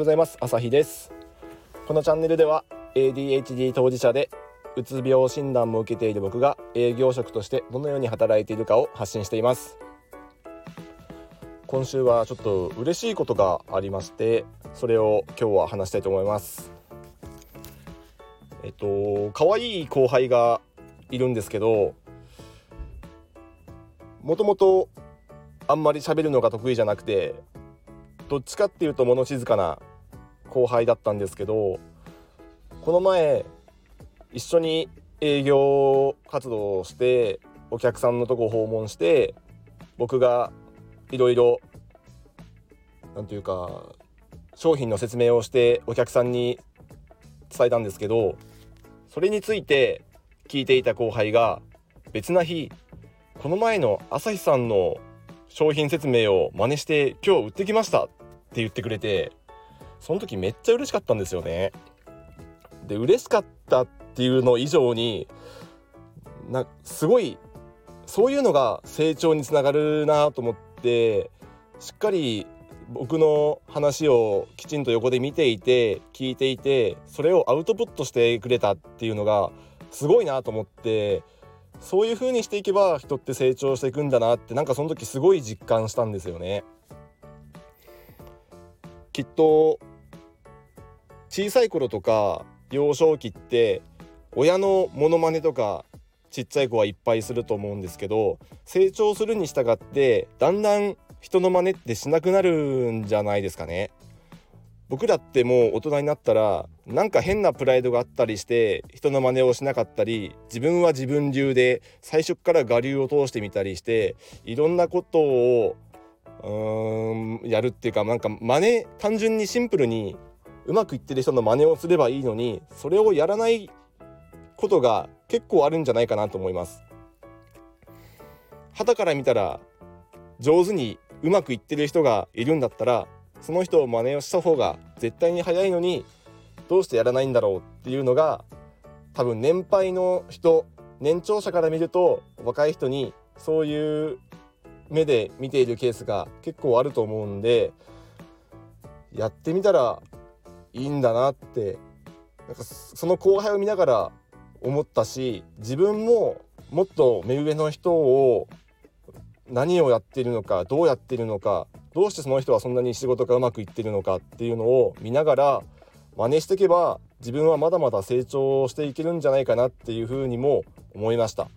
ございます。朝日です。このチャンネルでは ADHD 当事者でうつ病診断も受けている僕が営業職としてどのように働いているかを発信しています。今週はちょっと嬉しいことがありましてそれを今日は話したいと思います。えっと可愛い後輩がいるんですけどもともとあんまり喋るのが得意じゃなくてどっちかっていうと物静かな後輩だったんですけどこの前一緒に営業活動をしてお客さんのとこ訪問して僕がいろいろ何て言うか商品の説明をしてお客さんに伝えたんですけどそれについて聞いていた後輩が別な日この前の朝日さんの商品説明を真似して今日売ってきましたって言ってくれてその時めっちゃ嬉しかったんですよね。で嬉しかったっていうの以上になすごいそういうのが成長につながるなと思ってしっかり僕の話をきちんと横で見ていて聞いていてそれをアウトプットしてくれたっていうのがすごいなと思ってそういう風にしていけば人って成長していくんだなってなんかその時すごい実感したんですよね。きっと小さい頃とか幼少期って親のモノマネとかちっちゃい子はいっぱいすると思うんですけど成長するに従ってだんだん人の真似ってしなくなるんじゃないですかね。僕らってもう大人になったらなんか変なプライドがあったりして人の真似をしなかったり自分は自分流で最初から我流を通してみたりしていろんなことをうーんやるっていうかなんか真似単純にシンプルにうまくいってる人の真似をすればいいのにそれをやらないことが結構あるんじゃないかなと思います。旗から見たら上手にうまくいってる人がいるんだったらその人を真似をした方が絶対に早いのにどうしてやらないんだろうっていうのが多分年配の人年長者から見ると若い人にそういう目で見ているケースが結構あると思うんでやってみたらいいんだなってなんかその後輩を見ながら思ったし自分ももっと目上の人を何をやっているのかどうやっているのかどうしてその人はそんなに仕事がうまくいってるのかっていうのを見ながら真似していけば自分はまだまだ成長していけるんじゃないかなっていうふうにも思いました。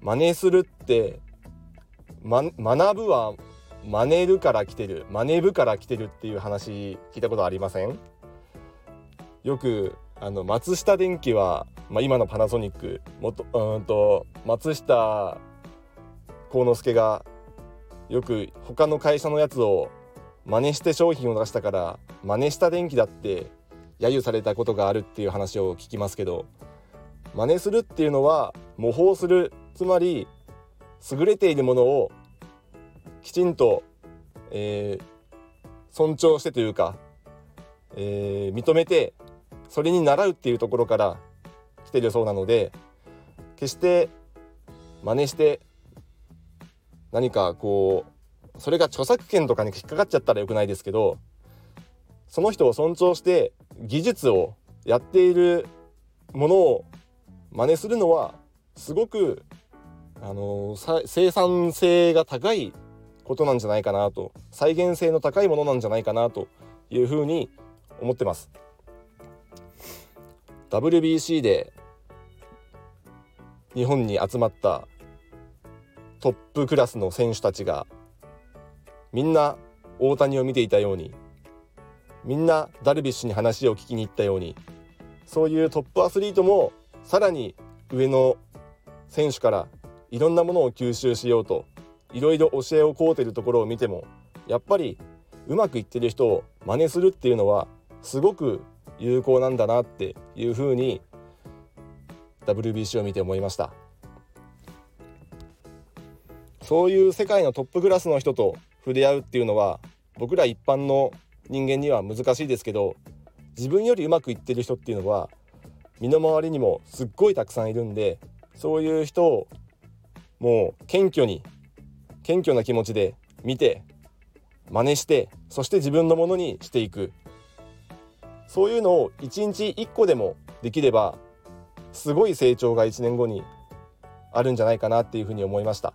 真似するって、ま、学ぶは真似るから来てる真似ぶから来てるっていう話聞いたことありません？よくあの松下電器は、まあ、今のパナソニックもとうんと松下幸之助がよく他の会社のやつを真似して商品を出したから真似した電気だって揶揄されたことがあるっていう話を聞きますけど真似するっていうのは模倣する。つまり優れているものをきちんと、えー、尊重してというか、えー、認めてそれに習うっていうところから来てるそうなので決して真似して何かこうそれが著作権とかに引っかかっちゃったらよくないですけどその人を尊重して技術をやっているものを真似するのはすごくあの生産性が高いことなんじゃないかなと再現性の高いものなんじゃないかなというふうに思ってます。WBC で日本に集まったトップクラスの選手たちがみんな大谷を見ていたようにみんなダルビッシュに話を聞きに行ったようにそういうトップアスリートもさらに上の選手からいろんなものを吸収しようといろいろ教えを請うてるところを見てもやっぱりうまくいってる人を真似するっていうのはすごく有効なんだなっていうふうに WBC を見て思いました。そういう世界のトップクラスの人と触れ合うっていうのは僕ら一般の人間には難しいですけど自分よりうまくいってる人っていうのは身の回りにもすっごいたくさんいるんでそういう人をもう謙虚に謙虚な気持ちで見て真似してそして自分のものにしていく。そういうのを1日1個でもできればすごい成長が1年後にあるんじゃないかなっていうふうに思いました。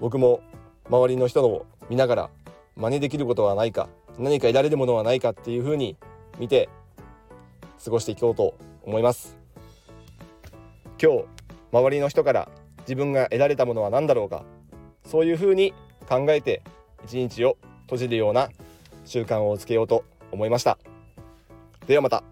僕も周りの人の見ながら真似できることはないか何か得られるものはないかっていうふうに見て過ごしていこうと思います。今日周りの人から自分が得られたものは何だろうか。そういうふうに考えて一日を閉じるような習慣をつけようと思いました。ではまた。